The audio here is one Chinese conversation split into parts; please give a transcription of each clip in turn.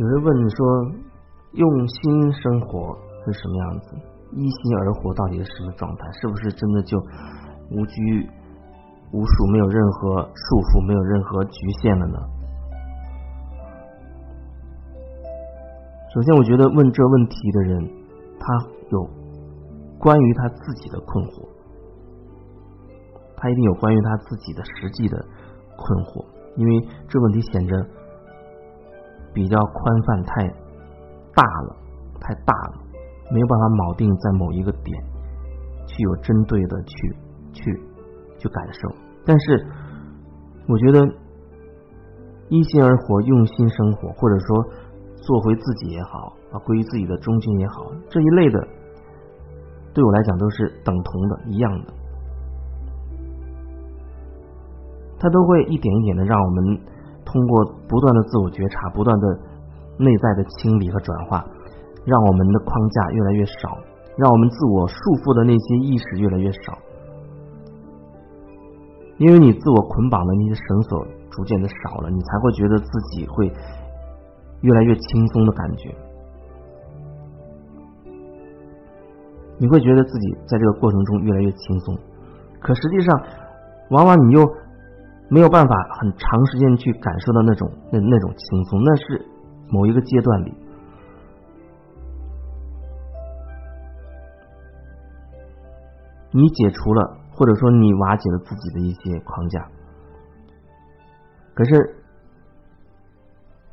有人问说，用心生活是什么样子？一心而活到底是什么状态？是不是真的就无拘无束，没有任何束缚，没有任何局限了呢？首先，我觉得问这问题的人，他有关于他自己的困惑，他一定有关于他自己的实际的困惑，因为这问题显着。比较宽泛，太大了，太大了，没有办法铆定在某一个点，去有针对的去去去感受。但是，我觉得一心而活，用心生活，或者说做回自己也好啊，归于自己的中心也好，这一类的，对我来讲都是等同的，一样的。它都会一点一点的让我们。通过不断的自我觉察，不断的内在的清理和转化，让我们的框架越来越少，让我们自我束缚的那些意识越来越少。因为你自我捆绑的那些绳索逐渐的少了，你才会觉得自己会越来越轻松的感觉。你会觉得自己在这个过程中越来越轻松，可实际上，往往你又。没有办法很长时间去感受到那种那那种轻松，那是某一个阶段里，你解除了，或者说你瓦解了自己的一些框架。可是，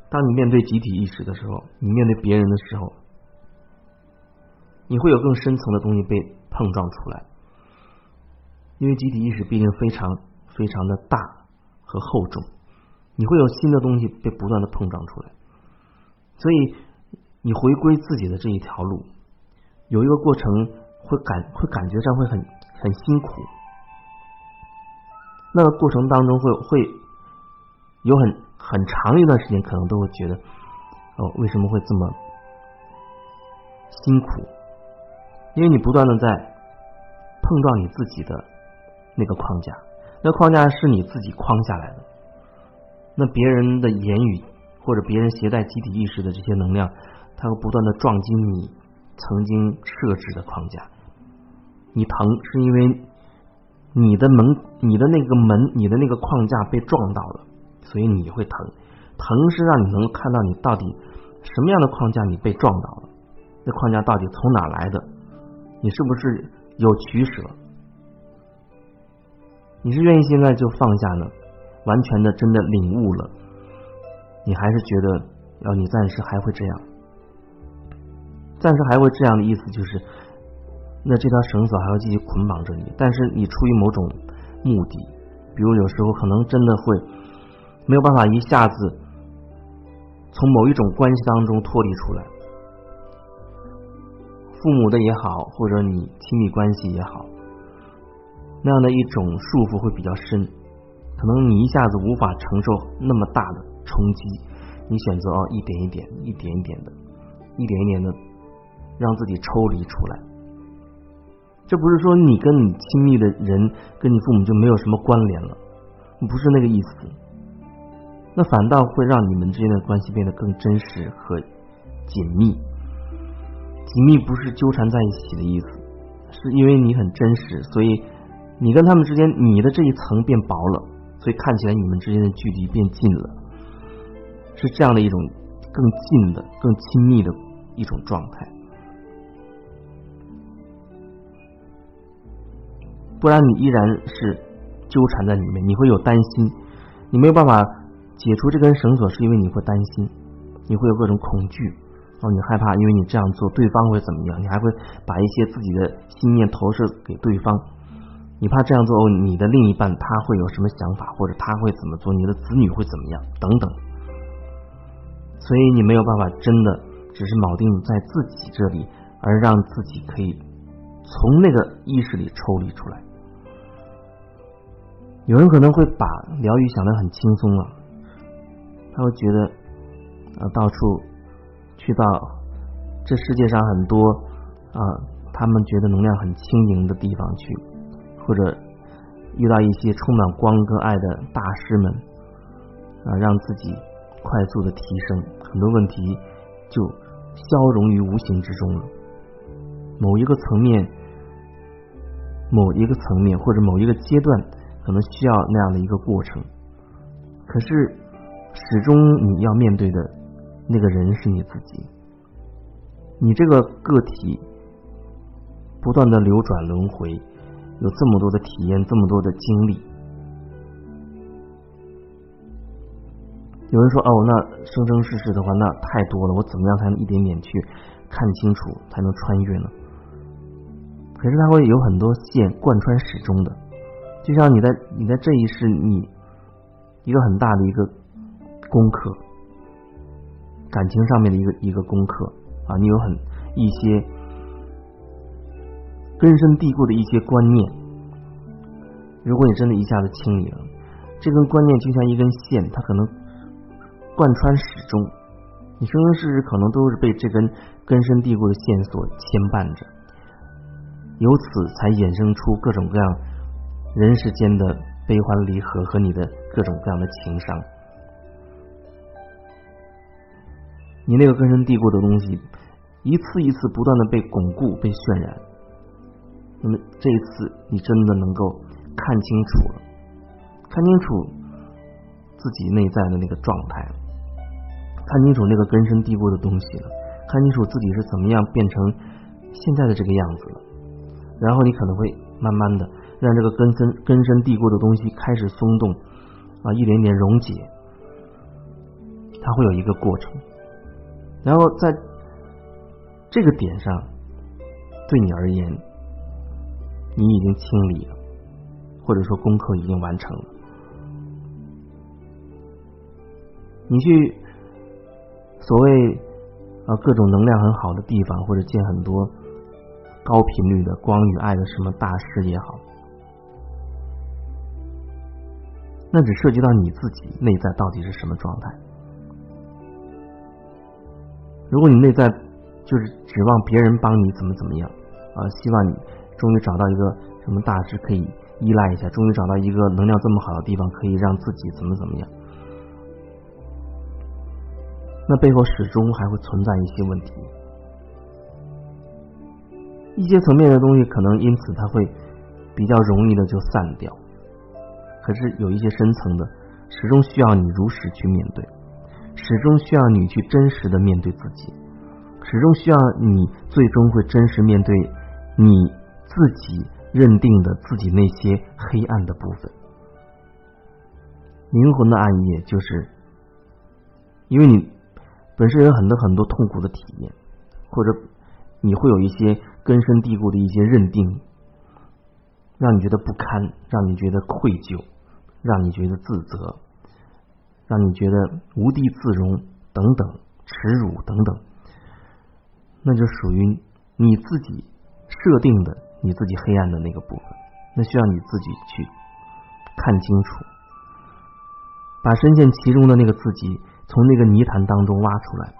当你面对集体意识的时候，你面对别人的时候，你会有更深层的东西被碰撞出来，因为集体意识毕竟非常非常的大。和厚重，你会有新的东西被不断的碰撞出来，所以你回归自己的这一条路，有一个过程会感会感觉上会很很辛苦，那个过程当中会会有很很长一段时间，可能都会觉得哦为什么会这么辛苦？因为你不断的在碰撞你自己的那个框架。那框架是你自己框下来的，那别人的言语或者别人携带集体意识的这些能量，它会不断的撞击你曾经设置的框架。你疼是因为你的门、你的那个门、你的那个框架被撞到了，所以你会疼。疼是让你能够看到你到底什么样的框架你被撞到了，那框架到底从哪来的？你是不是有取舍？你是愿意现在就放下呢，完全的真的领悟了，你还是觉得要你暂时还会这样，暂时还会这样的意思就是，那这条绳索还会继续捆绑着你，但是你出于某种目的，比如有时候可能真的会没有办法一下子从某一种关系当中脱离出来，父母的也好，或者你亲密关系也好。那样的一种束缚会比较深，可能你一下子无法承受那么大的冲击，你选择哦一点一点、一点一点的、一点一点的让自己抽离出来。这不是说你跟你亲密的人、跟你父母就没有什么关联了，不是那个意思。那反倒会让你们之间的关系变得更真实和紧密。紧密不是纠缠在一起的意思，是因为你很真实，所以。你跟他们之间，你的这一层变薄了，所以看起来你们之间的距离变近了，是这样的一种更近的、更亲密的一种状态。不然你依然是纠缠在里面，你会有担心，你没有办法解除这根绳索，是因为你会担心，你会有各种恐惧，哦，你害怕，因为你这样做对方会怎么样，你还会把一些自己的心念投射给对方。你怕这样做，你的另一半他会有什么想法，或者他会怎么做？你的子女会怎么样？等等。所以你没有办法真的只是铆定在自己这里，而让自己可以从那个意识里抽离出来。有人可能会把疗愈想得很轻松了，他会觉得啊，到处去到这世界上很多啊，他们觉得能量很轻盈的地方去。或者遇到一些充满光跟爱的大师们啊，让自己快速的提升，很多问题就消融于无形之中了。某一个层面，某一个层面或者某一个阶段，可能需要那样的一个过程。可是，始终你要面对的那个人是你自己。你这个个体不断的流转轮回，有这么多的体验，这么多的经历。有人说：“哦，那生生世世的话，那太多了，我怎么样才能一点点去看清楚，才能穿越呢？”可是它会有很多线贯穿始终的，就像你在你在这一世，你一个很大的一个功课，感情上面的一个一个功课啊，你有很一些根深蒂固的一些观念，如果你真的一下子清理了，这根观念就像一根线，它可能。贯穿始终，你生生世世可能都是被这根根深蒂固的线索牵绊着，由此才衍生出各种各样人世间的悲欢离合和你的各种各样的情伤。你那个根深蒂固的东西，一次一次不断的被巩固、被渲染，那么这一次你真的能够看清楚了，看清楚自己内在的那个状态了。看清楚那个根深蒂固的东西了，看清楚自己是怎么样变成现在的这个样子了，然后你可能会慢慢的让这个根深根深蒂固的东西开始松动啊，一点点溶解，它会有一个过程，然后在这个点上，对你而言，你已经清理了，或者说功课已经完成了，你去。所谓啊，各种能量很好的地方，或者见很多高频率的光与爱的什么大师也好，那只涉及到你自己内在到底是什么状态。如果你内在就是指望别人帮你怎么怎么样啊，希望你终于找到一个什么大师可以依赖一下，终于找到一个能量这么好的地方，可以让自己怎么怎么样。那背后始终还会存在一些问题，一些层面的东西可能因此它会比较容易的就散掉，可是有一些深层的，始终需要你如实去面对，始终需要你去真实的面对自己，始终需要你最终会真实面对你自己认定的自己那些黑暗的部分，灵魂的暗夜就是因为你。本身有很多很多痛苦的体验，或者你会有一些根深蒂固的一些认定，让你觉得不堪，让你觉得愧疚，让你觉得自责，让你觉得无地自容等等耻辱等等，那就属于你自己设定的你自己黑暗的那个部分，那需要你自己去看清楚，把深陷其中的那个自己。从那个泥潭当中挖出来，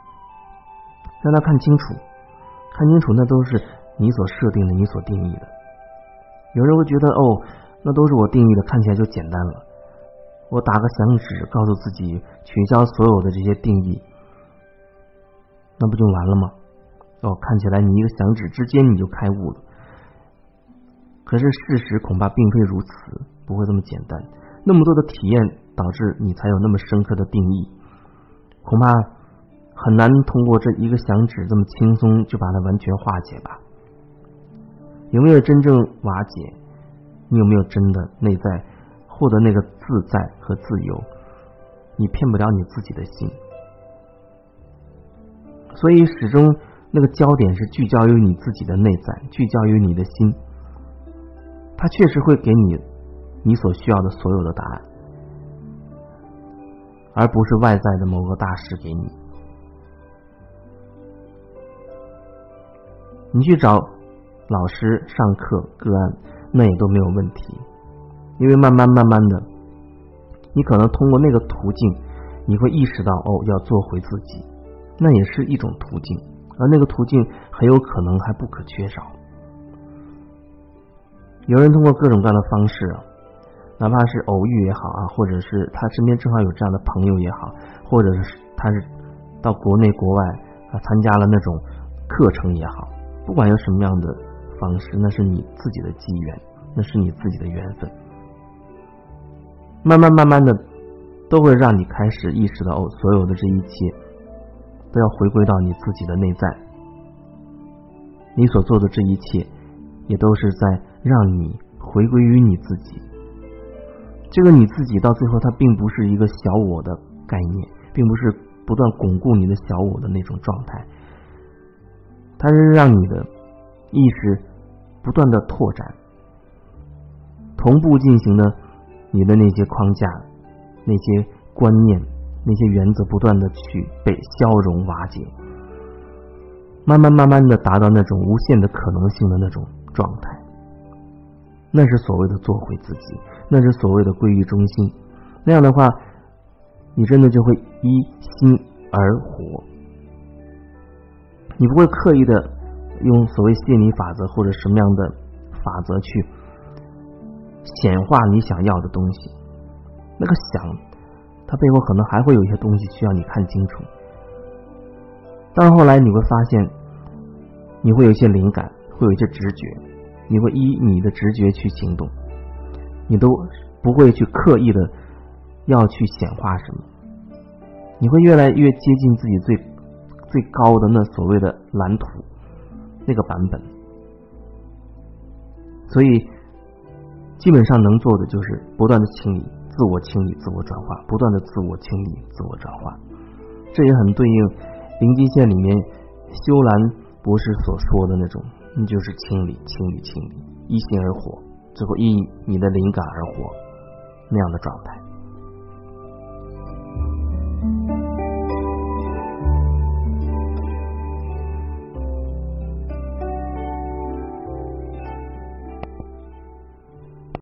让他看清楚，看清楚，那都是你所设定的，你所定义的。有人会觉得，哦，那都是我定义的，看起来就简单了。我打个响指，告诉自己取消所有的这些定义，那不就完了吗？哦，看起来你一个响指之间你就开悟了。可是事实恐怕并非如此，不会这么简单。那么多的体验导致你才有那么深刻的定义。恐怕很难通过这一个响指这么轻松就把它完全化解吧？有没有真正瓦解？你有没有真的内在获得那个自在和自由？你骗不了你自己的心，所以始终那个焦点是聚焦于你自己的内在，聚焦于你的心，他确实会给你你所需要的所有的答案。而不是外在的某个大师给你，你去找老师上课个案，那也都没有问题，因为慢慢慢慢的，你可能通过那个途径，你会意识到哦，要做回自己，那也是一种途径，而那个途径很有可能还不可缺少。有人通过各种各样的方式。哪怕是偶遇也好啊，或者是他身边正好有这样的朋友也好，或者是他是到国内国外啊参加了那种课程也好，不管用什么样的方式，那是你自己的机缘，那是你自己的缘分。慢慢慢慢的，都会让你开始意识到，哦，所有的这一切都要回归到你自己的内在。你所做的这一切，也都是在让你回归于你自己。这个你自己到最后，它并不是一个小我的概念，并不是不断巩固你的小我的那种状态，它是让你的意识不断的拓展，同步进行的你的那些框架、那些观念、那些原则，不断的去被消融瓦解，慢慢慢慢的达到那种无限的可能性的那种状态。那是所谓的做回自己，那是所谓的归于中心。那样的话，你真的就会依心而活。你不会刻意的用所谓吸引力法则或者什么样的法则去显化你想要的东西。那个想，它背后可能还会有一些东西需要你看清楚。到后来你会发现，你会有一些灵感，会有一些直觉。你会依你的直觉去行动，你都不会去刻意的要去显化什么，你会越来越接近自己最最高的那所谓的蓝图那个版本。所以，基本上能做的就是不断的清理、自我清理、自我转化，不断的自我清理、自我转化。这也很对应灵极线里面修兰博士所说的那种。你就是清理、清理、清理，一心而活，最后依你的灵感而活，那样的状态。